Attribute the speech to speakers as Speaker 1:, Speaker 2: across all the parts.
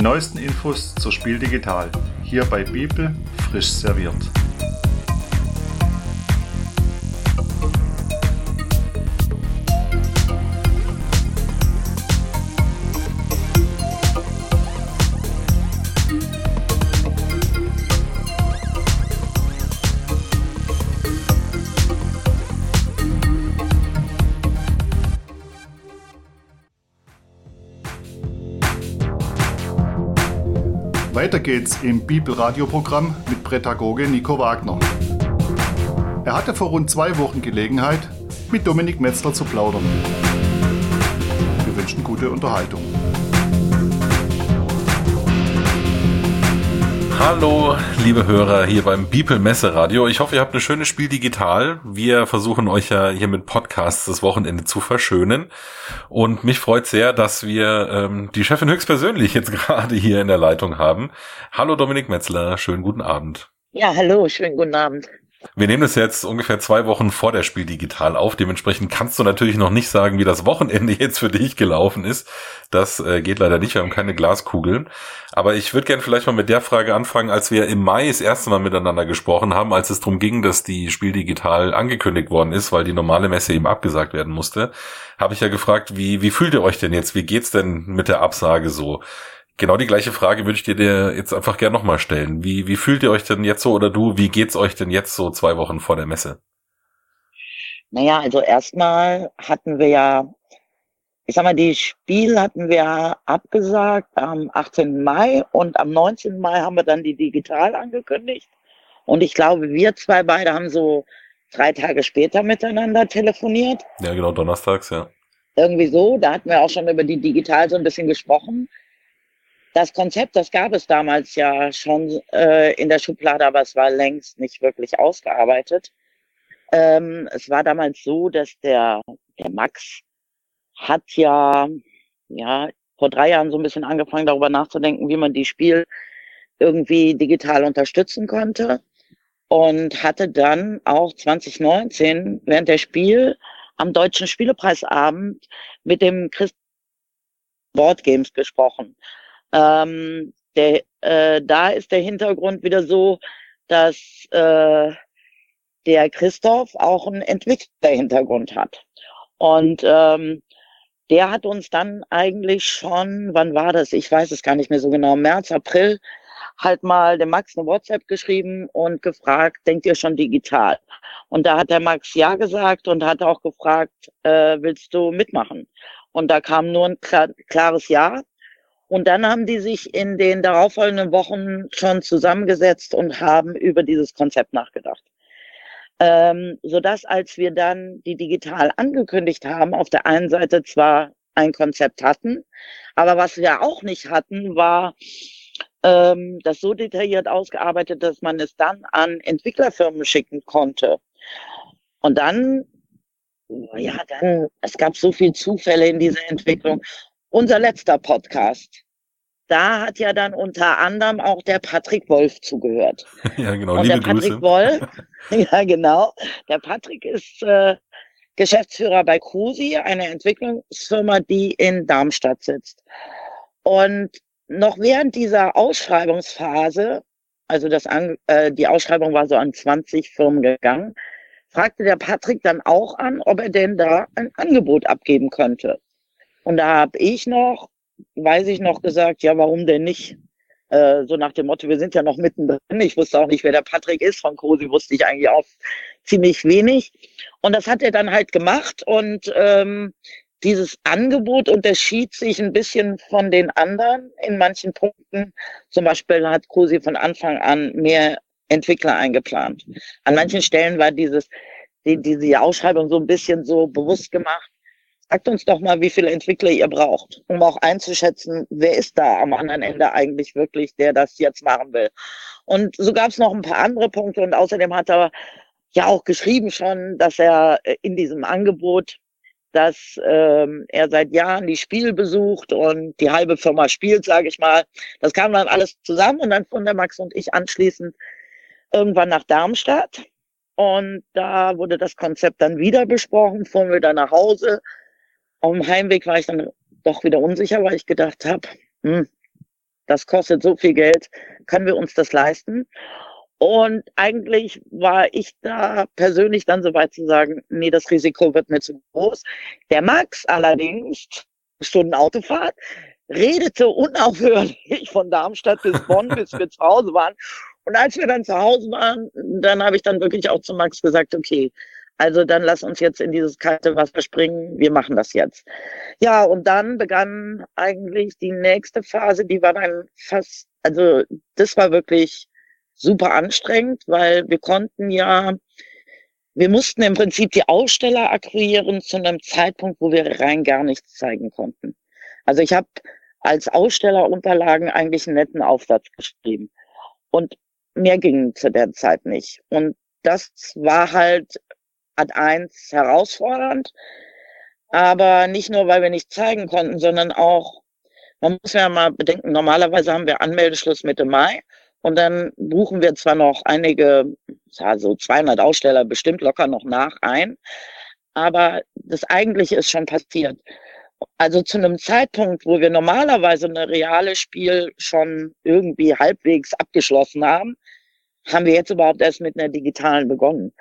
Speaker 1: neuesten Infos zur Spiel Digital. Hier bei Bibel frisch serviert. Weiter geht's im Bibelradioprogramm mit Prädagoge Nico Wagner. Er hatte vor rund zwei Wochen Gelegenheit, mit Dominik Metzler zu plaudern. Wir wünschen gute Unterhaltung.
Speaker 2: Hallo, liebe Hörer hier beim Bibel Messe Radio. Ich hoffe, ihr habt ein schönes Spiel digital. Wir versuchen euch ja hier mit Podcasts das Wochenende zu verschönen. Und mich freut sehr, dass wir ähm, die Chefin höchstpersönlich jetzt gerade hier in der Leitung haben. Hallo Dominik Metzler, schönen guten Abend.
Speaker 3: Ja, hallo, schönen guten Abend.
Speaker 2: Wir nehmen das jetzt ungefähr zwei Wochen vor der Spiel digital auf. Dementsprechend kannst du natürlich noch nicht sagen, wie das Wochenende jetzt für dich gelaufen ist. Das äh, geht leider nicht. Wir haben keine Glaskugeln. Aber ich würde gerne vielleicht mal mit der Frage anfangen, als wir im Mai das erste Mal miteinander gesprochen haben, als es darum ging, dass die Spiel digital angekündigt worden ist, weil die normale Messe eben abgesagt werden musste, habe ich ja gefragt, wie, wie fühlt ihr euch denn jetzt? Wie geht's denn mit der Absage so? Genau die gleiche Frage würde ich dir jetzt einfach gerne nochmal stellen. Wie, wie fühlt ihr euch denn jetzt so oder du, wie geht's euch denn jetzt so zwei Wochen vor der Messe?
Speaker 3: Naja, also erstmal hatten wir ja, ich sag mal, die Spiel hatten wir abgesagt am 18. Mai und am 19. Mai haben wir dann die digital angekündigt. Und ich glaube, wir zwei beide haben so drei Tage später miteinander telefoniert.
Speaker 2: Ja, genau, donnerstags, ja.
Speaker 3: Irgendwie so, da hatten wir auch schon über die digital so ein bisschen gesprochen. Das Konzept, das gab es damals ja schon äh, in der Schublade, aber es war längst nicht wirklich ausgearbeitet. Ähm, es war damals so, dass der, der Max hat ja, ja vor drei Jahren so ein bisschen angefangen, darüber nachzudenken, wie man die Spiel irgendwie digital unterstützen konnte und hatte dann auch 2019 während der Spiel am Deutschen Spielepreisabend mit dem Christ Board Games gesprochen. Ähm, der, äh, da ist der Hintergrund wieder so, dass äh, der Christoph auch einen Entwickler-Hintergrund hat. Und ähm, der hat uns dann eigentlich schon, wann war das? Ich weiß es gar nicht mehr so genau, März, April, halt mal dem Max eine WhatsApp geschrieben und gefragt, denkt ihr schon digital? Und da hat der Max ja gesagt und hat auch gefragt, äh, willst du mitmachen? Und da kam nur ein klar, klares Ja. Und dann haben die sich in den darauffolgenden Wochen schon zusammengesetzt und haben über dieses Konzept nachgedacht. Ähm, sodass als wir dann die digital angekündigt haben, auf der einen Seite zwar ein Konzept hatten, aber was wir auch nicht hatten, war ähm, das so detailliert ausgearbeitet, dass man es dann an Entwicklerfirmen schicken konnte. Und dann, ja, dann, es gab so viel Zufälle in dieser Entwicklung unser letzter Podcast. Da hat ja dann unter anderem auch der Patrick Wolf zugehört.
Speaker 2: ja, genau.
Speaker 3: Und
Speaker 2: Liebe
Speaker 3: der Patrick
Speaker 2: Grüße.
Speaker 3: Wolf, ja genau, der Patrick ist äh, Geschäftsführer bei Crusi, eine Entwicklungsfirma, die in Darmstadt sitzt. Und noch während dieser Ausschreibungsphase, also das äh, die Ausschreibung war so an 20 Firmen gegangen, fragte der Patrick dann auch an, ob er denn da ein Angebot abgeben könnte. Und da habe ich noch, weiß ich noch, gesagt, ja, warum denn nicht? Äh, so nach dem Motto, wir sind ja noch mittendrin. Ich wusste auch nicht, wer der Patrick ist. Von Cosi wusste ich eigentlich auch ziemlich wenig. Und das hat er dann halt gemacht. Und ähm, dieses Angebot unterschied sich ein bisschen von den anderen in manchen Punkten. Zum Beispiel hat Cosi von Anfang an mehr Entwickler eingeplant. An manchen Stellen war dieses, die, diese Ausschreibung so ein bisschen so bewusst gemacht Sagt uns doch mal, wie viele Entwickler ihr braucht, um auch einzuschätzen, wer ist da am anderen Ende eigentlich wirklich, der das jetzt machen will. Und so gab es noch ein paar andere Punkte und außerdem hat er ja auch geschrieben schon, dass er in diesem Angebot, dass ähm, er seit Jahren die Spiel besucht und die halbe Firma spielt, sage ich mal. Das kam dann alles zusammen und dann fuhren der Max und ich anschließend irgendwann nach Darmstadt. Und da wurde das Konzept dann wieder besprochen, fuhren wir dann nach Hause auf dem Heimweg war ich dann doch wieder unsicher, weil ich gedacht habe, hm, das kostet so viel Geld, können wir uns das leisten? Und eigentlich war ich da persönlich dann so weit zu sagen, nee, das Risiko wird mir zu groß. Der Max allerdings, Stunden Autofahrt, redete unaufhörlich von Darmstadt bis Bonn, bis wir zu Hause waren. Und als wir dann zu Hause waren, dann habe ich dann wirklich auch zu Max gesagt, okay, also dann lass uns jetzt in dieses kalte Wasser springen. Wir machen das jetzt. Ja, und dann begann eigentlich die nächste Phase, die war dann fast, also das war wirklich super anstrengend, weil wir konnten ja, wir mussten im Prinzip die Aussteller akquirieren zu einem Zeitpunkt, wo wir rein gar nichts zeigen konnten. Also ich habe als Ausstellerunterlagen eigentlich einen netten Aufsatz geschrieben. Und mehr ging zu der Zeit nicht. Und das war halt ad eins herausfordernd. Aber nicht nur, weil wir nicht zeigen konnten, sondern auch, man muss ja mal bedenken, normalerweise haben wir Anmeldeschluss Mitte Mai und dann buchen wir zwar noch einige, also 200 Aussteller bestimmt locker noch nach ein, aber das eigentliche ist schon passiert. Also zu einem Zeitpunkt, wo wir normalerweise eine reale Spiel schon irgendwie halbwegs abgeschlossen haben, haben wir jetzt überhaupt erst mit einer digitalen begonnen.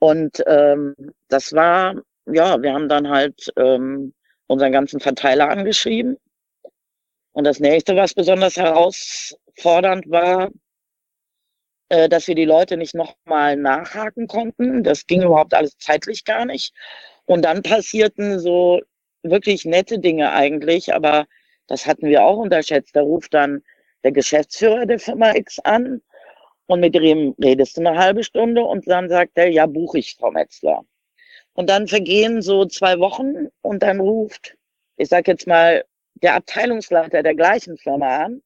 Speaker 3: Und ähm, das war, ja, wir haben dann halt ähm, unseren ganzen Verteiler angeschrieben. Und das nächste, was besonders herausfordernd war, äh, dass wir die Leute nicht nochmal nachhaken konnten. Das ging überhaupt alles zeitlich gar nicht. Und dann passierten so wirklich nette Dinge eigentlich, aber das hatten wir auch unterschätzt. Da ruft dann der Geschäftsführer der Firma X an und mit dem redest du eine halbe Stunde und dann sagt er, ja, buche ich, Frau Metzler. Und dann vergehen so zwei Wochen und dann ruft, ich sag jetzt mal, der Abteilungsleiter der gleichen Firma an.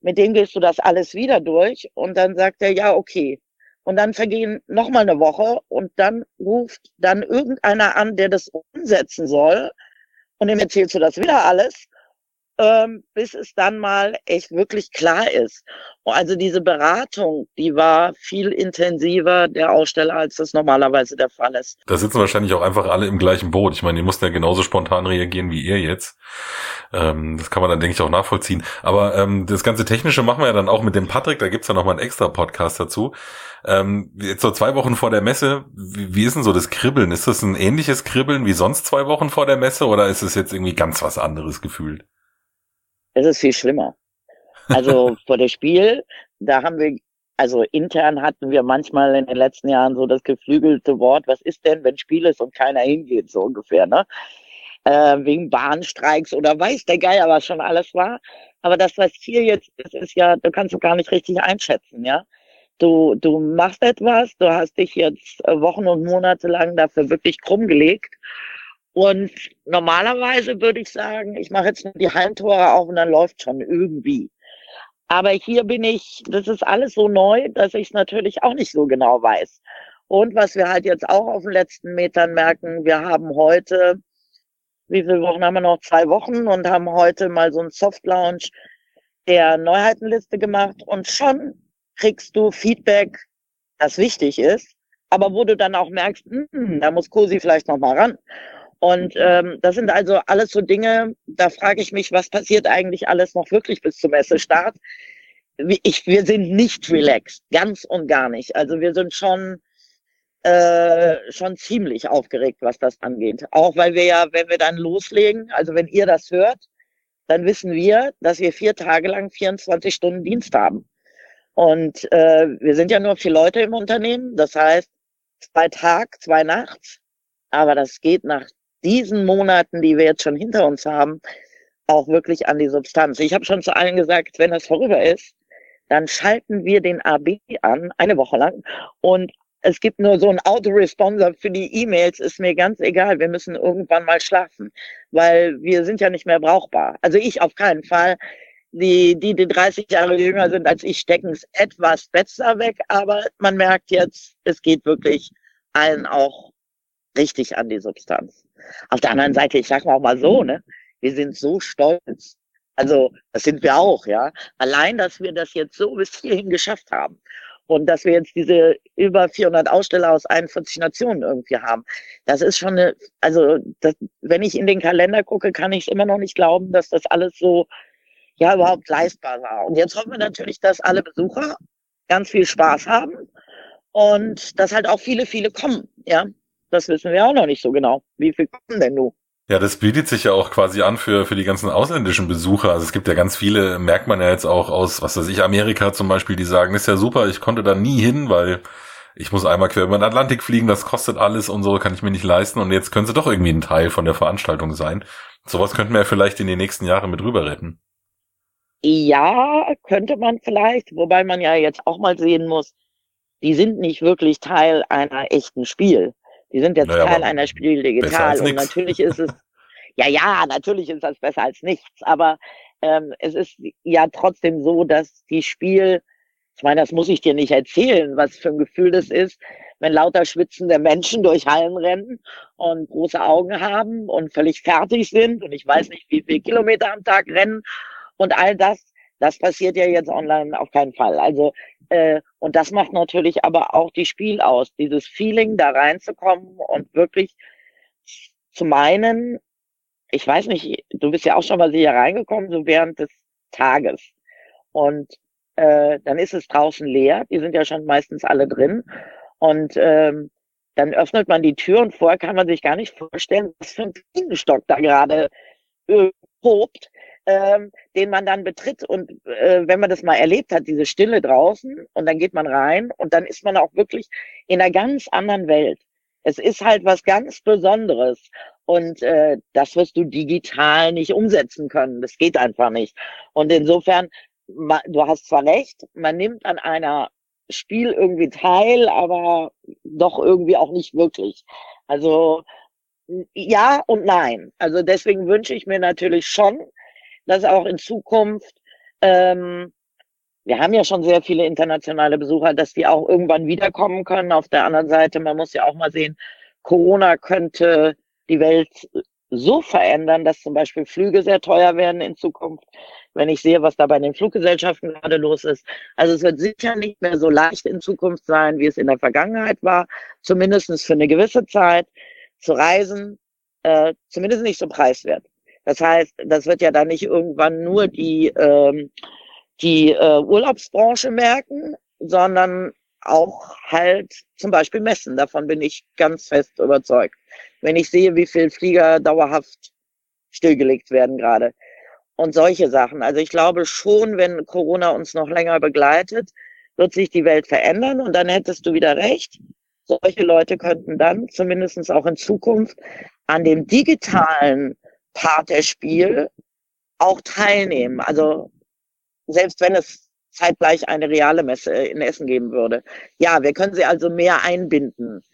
Speaker 3: Mit dem gehst du das alles wieder durch und dann sagt er, ja, okay. Und dann vergehen nochmal eine Woche und dann ruft dann irgendeiner an, der das umsetzen soll und dem erzählst du das wieder alles, ähm, bis es dann mal echt wirklich klar ist. Also diese Beratung, die war viel intensiver der Aussteller, als das normalerweise der Fall ist.
Speaker 2: Da sitzen wahrscheinlich auch einfach alle im gleichen Boot. Ich meine, die mussten ja genauso spontan reagieren wie ihr jetzt. Ähm, das kann man dann, denke ich, auch nachvollziehen. Aber ähm, das ganze Technische machen wir ja dann auch mit dem Patrick. Da gibt's ja nochmal einen extra Podcast dazu. Ähm, jetzt so zwei Wochen vor der Messe, wie, wie ist denn so das Kribbeln? Ist das ein ähnliches Kribbeln wie sonst zwei Wochen vor der Messe oder ist es jetzt irgendwie ganz was anderes gefühlt?
Speaker 3: Es ist viel schlimmer. Also vor dem Spiel, da haben wir, also intern hatten wir manchmal in den letzten Jahren so das geflügelte Wort, was ist denn, wenn Spiel ist und keiner hingeht, so ungefähr, ne? Äh, wegen Bahnstreiks oder weiß der Geier, was schon alles war. Aber das, was hier jetzt ist, ist ja, du kannst du gar nicht richtig einschätzen, ja? Du, du machst etwas, du hast dich jetzt äh, Wochen und Monate lang dafür wirklich krumm gelegt. Und normalerweise würde ich sagen, ich mache jetzt nur die Heimtore auf und dann läuft schon irgendwie. Aber hier bin ich, das ist alles so neu, dass ich es natürlich auch nicht so genau weiß. Und was wir halt jetzt auch auf den letzten Metern merken, wir haben heute, wie viele Wochen haben wir noch? Zwei Wochen und haben heute mal so ein Soft Launch der Neuheitenliste gemacht und schon kriegst du Feedback, das wichtig ist, aber wo du dann auch merkst, hm, da muss Cosi vielleicht noch mal ran. Und ähm, das sind also alles so Dinge, da frage ich mich, was passiert eigentlich alles noch wirklich bis zum Messestart? Ich, wir sind nicht relaxed, ganz und gar nicht. Also wir sind schon äh, schon ziemlich aufgeregt, was das angeht. Auch weil wir ja, wenn wir dann loslegen, also wenn ihr das hört, dann wissen wir, dass wir vier Tage lang 24 Stunden Dienst haben. Und äh, wir sind ja nur vier Leute im Unternehmen. Das heißt, zwei Tag, zwei Nachts. Aber das geht nach diesen Monaten, die wir jetzt schon hinter uns haben, auch wirklich an die Substanz. Ich habe schon zu allen gesagt, wenn das vorüber ist, dann schalten wir den AB an, eine Woche lang. Und es gibt nur so einen Autoresponsor für die E-Mails, ist mir ganz egal. Wir müssen irgendwann mal schlafen, weil wir sind ja nicht mehr brauchbar. Also ich auf keinen Fall die, die, die 30 Jahre jünger sind als ich, stecken es etwas besser weg, aber man merkt jetzt, es geht wirklich allen auch richtig an die Substanz. Auf der anderen Seite, ich sag mal auch mal so, ne, wir sind so stolz. Also, das sind wir auch, ja. Allein, dass wir das jetzt so bis hierhin geschafft haben. Und dass wir jetzt diese über 400 Aussteller aus 41 Nationen irgendwie haben. Das ist schon eine, also, das, wenn ich in den Kalender gucke, kann ich es immer noch nicht glauben, dass das alles so ja überhaupt leistbar war. Und jetzt hoffen wir natürlich, dass alle Besucher ganz viel Spaß haben und dass halt auch viele, viele kommen. Ja, das wissen wir auch noch nicht so genau. Wie viel kommen denn nun?
Speaker 2: Ja, das bietet sich ja auch quasi an für, für die ganzen ausländischen Besucher. Also es gibt ja ganz viele, merkt man ja jetzt auch aus, was weiß ich, Amerika zum Beispiel, die sagen, ist ja super, ich konnte da nie hin, weil ich muss einmal quer über den Atlantik fliegen, das kostet alles und so, kann ich mir nicht leisten. Und jetzt können sie doch irgendwie ein Teil von der Veranstaltung sein. Sowas könnten wir ja vielleicht in den nächsten Jahren mit rüber retten.
Speaker 3: Ja, könnte man vielleicht, wobei man ja jetzt auch mal sehen muss, die sind nicht wirklich Teil einer echten Spiel. Die sind jetzt naja, Teil einer Spiel digital. Und natürlich ist es, ja, ja, natürlich ist das besser als nichts. Aber ähm, es ist ja trotzdem so, dass die Spiel, ich meine, das muss ich dir nicht erzählen, was für ein Gefühl das ist, wenn lauter schwitzende Menschen durch Hallen rennen und große Augen haben und völlig fertig sind und ich weiß nicht, wie viele Kilometer am Tag rennen und all das, das passiert ja jetzt online auf keinen Fall. Also äh, und das macht natürlich aber auch die Spiel aus, dieses Feeling da reinzukommen und wirklich zu meinen, ich weiß nicht, du bist ja auch schon mal hier reingekommen, so während des Tages. Und äh, dann ist es draußen leer, die sind ja schon meistens alle drin. Und ähm, dann öffnet man die Tür und vorher kann man sich gar nicht vorstellen, was für ein Bienenstock da gerade äh, hobt ähm, den man dann betritt. Und äh, wenn man das mal erlebt hat, diese Stille draußen, und dann geht man rein und dann ist man auch wirklich in einer ganz anderen Welt. Es ist halt was ganz Besonderes. Und äh, das wirst du digital nicht umsetzen können. Das geht einfach nicht. Und insofern, du hast zwar recht, man nimmt an einer Spiel irgendwie teil, aber doch irgendwie auch nicht wirklich. Also ja und nein. Also deswegen wünsche ich mir natürlich schon, dass auch in Zukunft, ähm, wir haben ja schon sehr viele internationale Besucher, dass die auch irgendwann wiederkommen können. Auf der anderen Seite, man muss ja auch mal sehen, Corona könnte die Welt so verändern, dass zum Beispiel Flüge sehr teuer werden in Zukunft, wenn ich sehe, was da bei den Fluggesellschaften gerade los ist. Also es wird sicher nicht mehr so leicht in Zukunft sein, wie es in der Vergangenheit war, zumindest für eine gewisse Zeit zu reisen, äh, zumindest nicht so preiswert. Das heißt, das wird ja dann nicht irgendwann nur die, ähm, die äh, Urlaubsbranche merken, sondern auch halt zum Beispiel Messen. Davon bin ich ganz fest überzeugt. Wenn ich sehe, wie viel Flieger dauerhaft stillgelegt werden gerade und solche Sachen. Also ich glaube schon, wenn Corona uns noch länger begleitet, wird sich die Welt verändern und dann hättest du wieder recht. Solche Leute könnten dann zumindest auch in Zukunft an dem digitalen Part der Spiel auch teilnehmen. Also selbst wenn es zeitgleich eine reale Messe in Essen geben würde. Ja, wir können sie also mehr einbinden.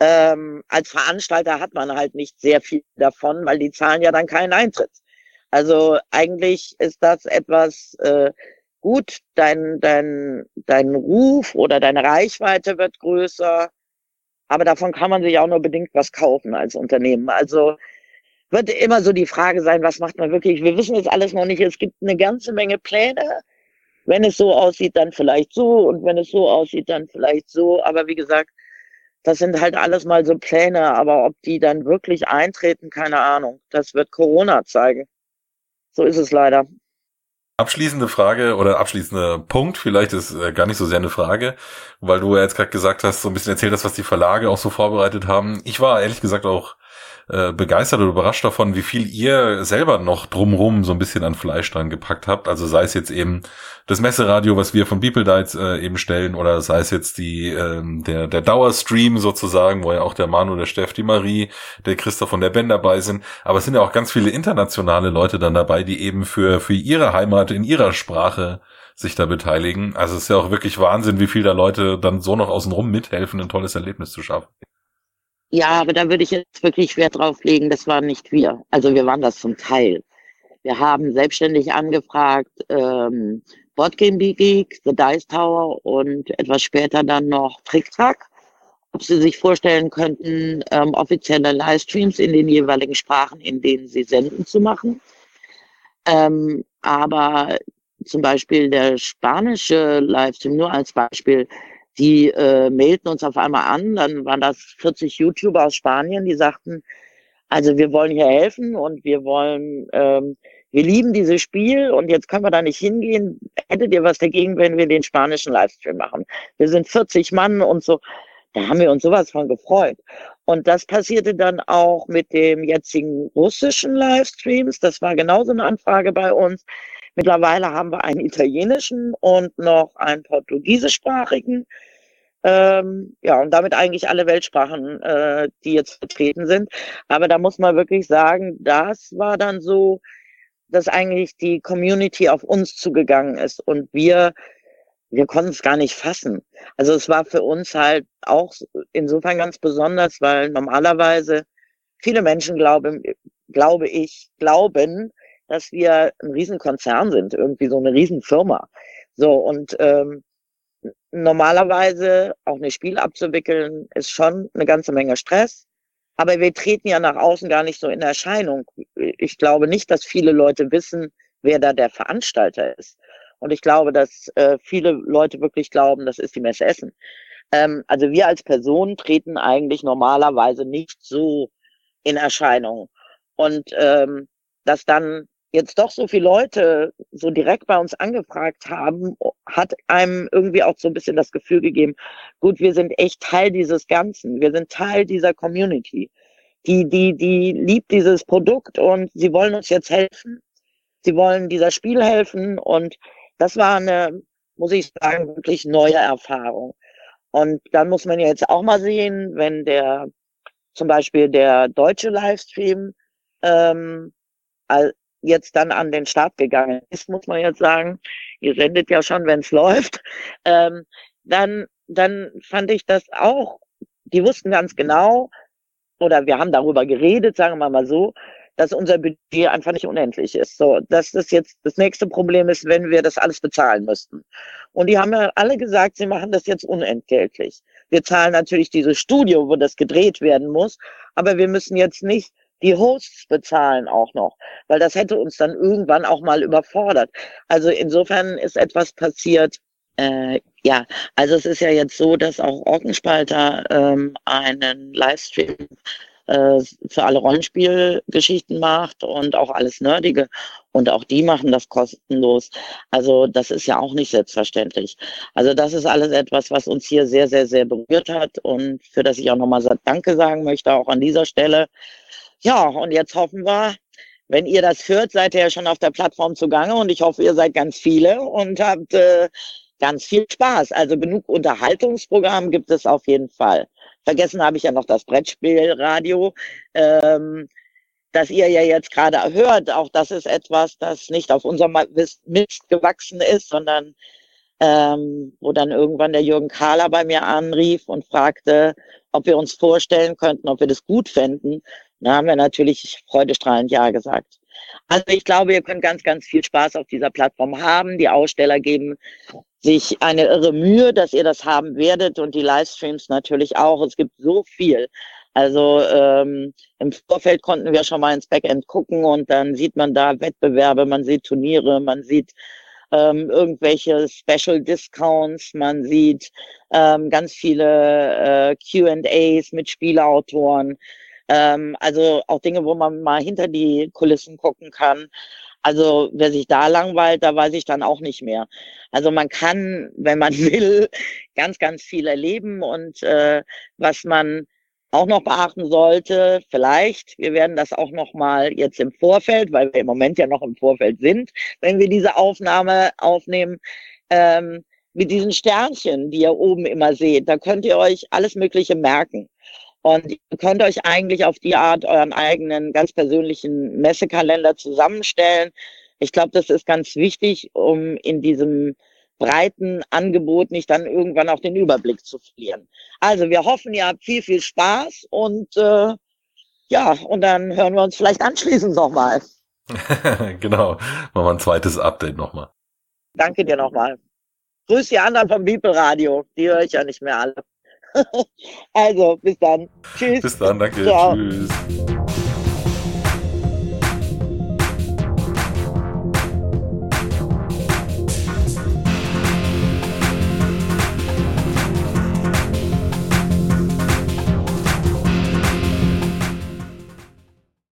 Speaker 3: Ähm, als Veranstalter hat man halt nicht sehr viel davon, weil die zahlen ja dann keinen Eintritt. Also eigentlich ist das etwas äh, gut, dein, dein, dein Ruf oder deine Reichweite wird größer, aber davon kann man sich auch nur bedingt was kaufen als Unternehmen. Also wird immer so die Frage sein, was macht man wirklich? Wir wissen jetzt alles noch nicht. Es gibt eine ganze Menge Pläne. Wenn es so aussieht, dann vielleicht so. Und wenn es so aussieht, dann vielleicht so. Aber wie gesagt, das sind halt alles mal so Pläne. Aber ob die dann wirklich eintreten, keine Ahnung. Das wird Corona zeigen. So ist es leider.
Speaker 2: Abschließende Frage oder abschließender Punkt, vielleicht ist äh, gar nicht so sehr eine Frage, weil du ja jetzt gerade gesagt hast, so ein bisschen erzählt hast, was die Verlage auch so vorbereitet haben. Ich war ehrlich gesagt auch äh, begeistert oder überrascht davon, wie viel ihr selber noch drumrum so ein bisschen an Fleisch dran gepackt habt. Also sei es jetzt eben das Messeradio, was wir von People Diets äh, eben stellen, oder sei es jetzt die ähm, der der Dauerstream sozusagen, wo ja auch der Manu, der Steff, die Marie, der Christoph und der Ben dabei sind. Aber es sind ja auch ganz viele internationale Leute dann dabei, die eben für für ihre Heimat in ihrer Sprache sich da beteiligen. Also es ist ja auch wirklich Wahnsinn, wie viel da Leute dann so noch außenrum mithelfen, ein tolles Erlebnis zu schaffen.
Speaker 3: Ja, aber da würde ich jetzt wirklich Wert drauf legen, das waren nicht wir. Also wir waren das zum Teil. Wir haben selbstständig angefragt, ähm, Boardgame Geek, The Dice Tower und etwas später dann noch TrickTrack, ob sie sich vorstellen könnten, ähm, offizielle Livestreams in den jeweiligen Sprachen, in denen sie senden, zu machen. Ähm, aber zum Beispiel der spanische Livestream, nur als Beispiel, die äh, mailten uns auf einmal an, dann waren das 40 YouTuber aus Spanien, die sagten, also wir wollen hier helfen und wir wollen ähm, wir lieben dieses Spiel und jetzt können wir da nicht hingehen. Hättet ihr was dagegen, wenn wir den spanischen Livestream machen? Wir sind 40 Mann und so. Da haben wir uns sowas von gefreut. Und das passierte dann auch mit dem jetzigen russischen Livestreams. Das war genauso eine Anfrage bei uns. Mittlerweile haben wir einen italienischen und noch einen portugiesischsprachigen. Ähm, ja, und damit eigentlich alle Weltsprachen, äh, die jetzt vertreten sind. Aber da muss man wirklich sagen, das war dann so, dass eigentlich die Community auf uns zugegangen ist und wir, wir konnten es gar nicht fassen. Also es war für uns halt auch insofern ganz besonders, weil normalerweise viele Menschen glauben, glaube ich, glauben, dass wir ein Riesenkonzern sind, irgendwie so eine Riesenfirma. So, und ähm, normalerweise auch ein Spiel abzuwickeln, ist schon eine ganze Menge Stress. Aber wir treten ja nach außen gar nicht so in Erscheinung. Ich glaube nicht, dass viele Leute wissen, wer da der Veranstalter ist. Und ich glaube, dass äh, viele Leute wirklich glauben, das ist die Messe Essen. Ähm, also wir als Personen treten eigentlich normalerweise nicht so in Erscheinung. Und ähm, dass dann jetzt doch so viele Leute so direkt bei uns angefragt haben, hat einem irgendwie auch so ein bisschen das Gefühl gegeben, gut, wir sind echt Teil dieses Ganzen, wir sind Teil dieser Community. Die, die, die liebt dieses Produkt und sie wollen uns jetzt helfen. Sie wollen dieser Spiel helfen und das war eine, muss ich sagen, wirklich neue Erfahrung. Und dann muss man jetzt auch mal sehen, wenn der zum Beispiel der deutsche Livestream ähm, jetzt dann an den Start gegangen ist, muss man jetzt sagen. Ihr sendet ja schon, wenn es läuft. Ähm, dann, dann fand ich das auch, die wussten ganz genau, oder wir haben darüber geredet, sagen wir mal so, dass unser Budget einfach nicht unendlich ist. So, dass das jetzt das nächste Problem ist, wenn wir das alles bezahlen müssten. Und die haben ja alle gesagt, sie machen das jetzt unentgeltlich. Wir zahlen natürlich dieses Studio, wo das gedreht werden muss, aber wir müssen jetzt nicht die Hosts bezahlen auch noch, weil das hätte uns dann irgendwann auch mal überfordert. Also insofern ist etwas passiert. Äh, ja, also es ist ja jetzt so, dass auch Orkenspalter ähm, einen Livestream äh, für alle Rollenspielgeschichten macht und auch alles Nerdige. Und auch die machen das kostenlos. Also das ist ja auch nicht selbstverständlich. Also das ist alles etwas, was uns hier sehr, sehr, sehr berührt hat und für das ich auch nochmal Danke sagen möchte, auch an dieser Stelle. Ja, und jetzt hoffen wir, wenn ihr das hört, seid ihr ja schon auf der Plattform zugange und ich hoffe, ihr seid ganz viele und habt äh, ganz viel Spaß. Also genug Unterhaltungsprogramm gibt es auf jeden Fall. Vergessen habe ich ja noch das Brettspielradio, ähm, das ihr ja jetzt gerade hört. Auch das ist etwas, das nicht auf unserem Mist gewachsen ist, sondern ähm, wo dann irgendwann der Jürgen Kahler bei mir anrief und fragte, ob wir uns vorstellen könnten, ob wir das gut fänden. Da haben wir natürlich freudestrahlend Ja gesagt. Also ich glaube, ihr könnt ganz, ganz viel Spaß auf dieser Plattform haben. Die Aussteller geben sich eine irre Mühe, dass ihr das haben werdet und die Livestreams natürlich auch. Es gibt so viel. Also ähm, im Vorfeld konnten wir schon mal ins Backend gucken und dann sieht man da Wettbewerbe, man sieht Turniere, man sieht ähm, irgendwelche Special Discounts, man sieht ähm, ganz viele äh, QAs mit Spielautoren. Ähm, also auch Dinge, wo man mal hinter die Kulissen gucken kann. Also wer sich da langweilt, da weiß ich dann auch nicht mehr. Also man kann, wenn man will, ganz, ganz viel erleben und äh, was man auch noch beachten sollte, vielleicht, wir werden das auch noch mal jetzt im Vorfeld, weil wir im Moment ja noch im Vorfeld sind, wenn wir diese Aufnahme aufnehmen, ähm, mit diesen Sternchen, die ihr oben immer seht, da könnt ihr euch alles Mögliche merken. Und ihr könnt euch eigentlich auf die Art euren eigenen ganz persönlichen Messekalender zusammenstellen. Ich glaube, das ist ganz wichtig, um in diesem breiten Angebot nicht dann irgendwann auch den Überblick zu verlieren. Also wir hoffen, ihr habt viel, viel Spaß und äh, ja, und dann hören wir uns vielleicht anschließend nochmal.
Speaker 2: genau, machen wir ein zweites Update nochmal.
Speaker 3: Danke dir nochmal. Grüß die anderen vom People Radio, die höre ich ja nicht mehr alle. also, bis dann.
Speaker 2: Tschüss. Bis dann, danke. Ciao. Tschüss.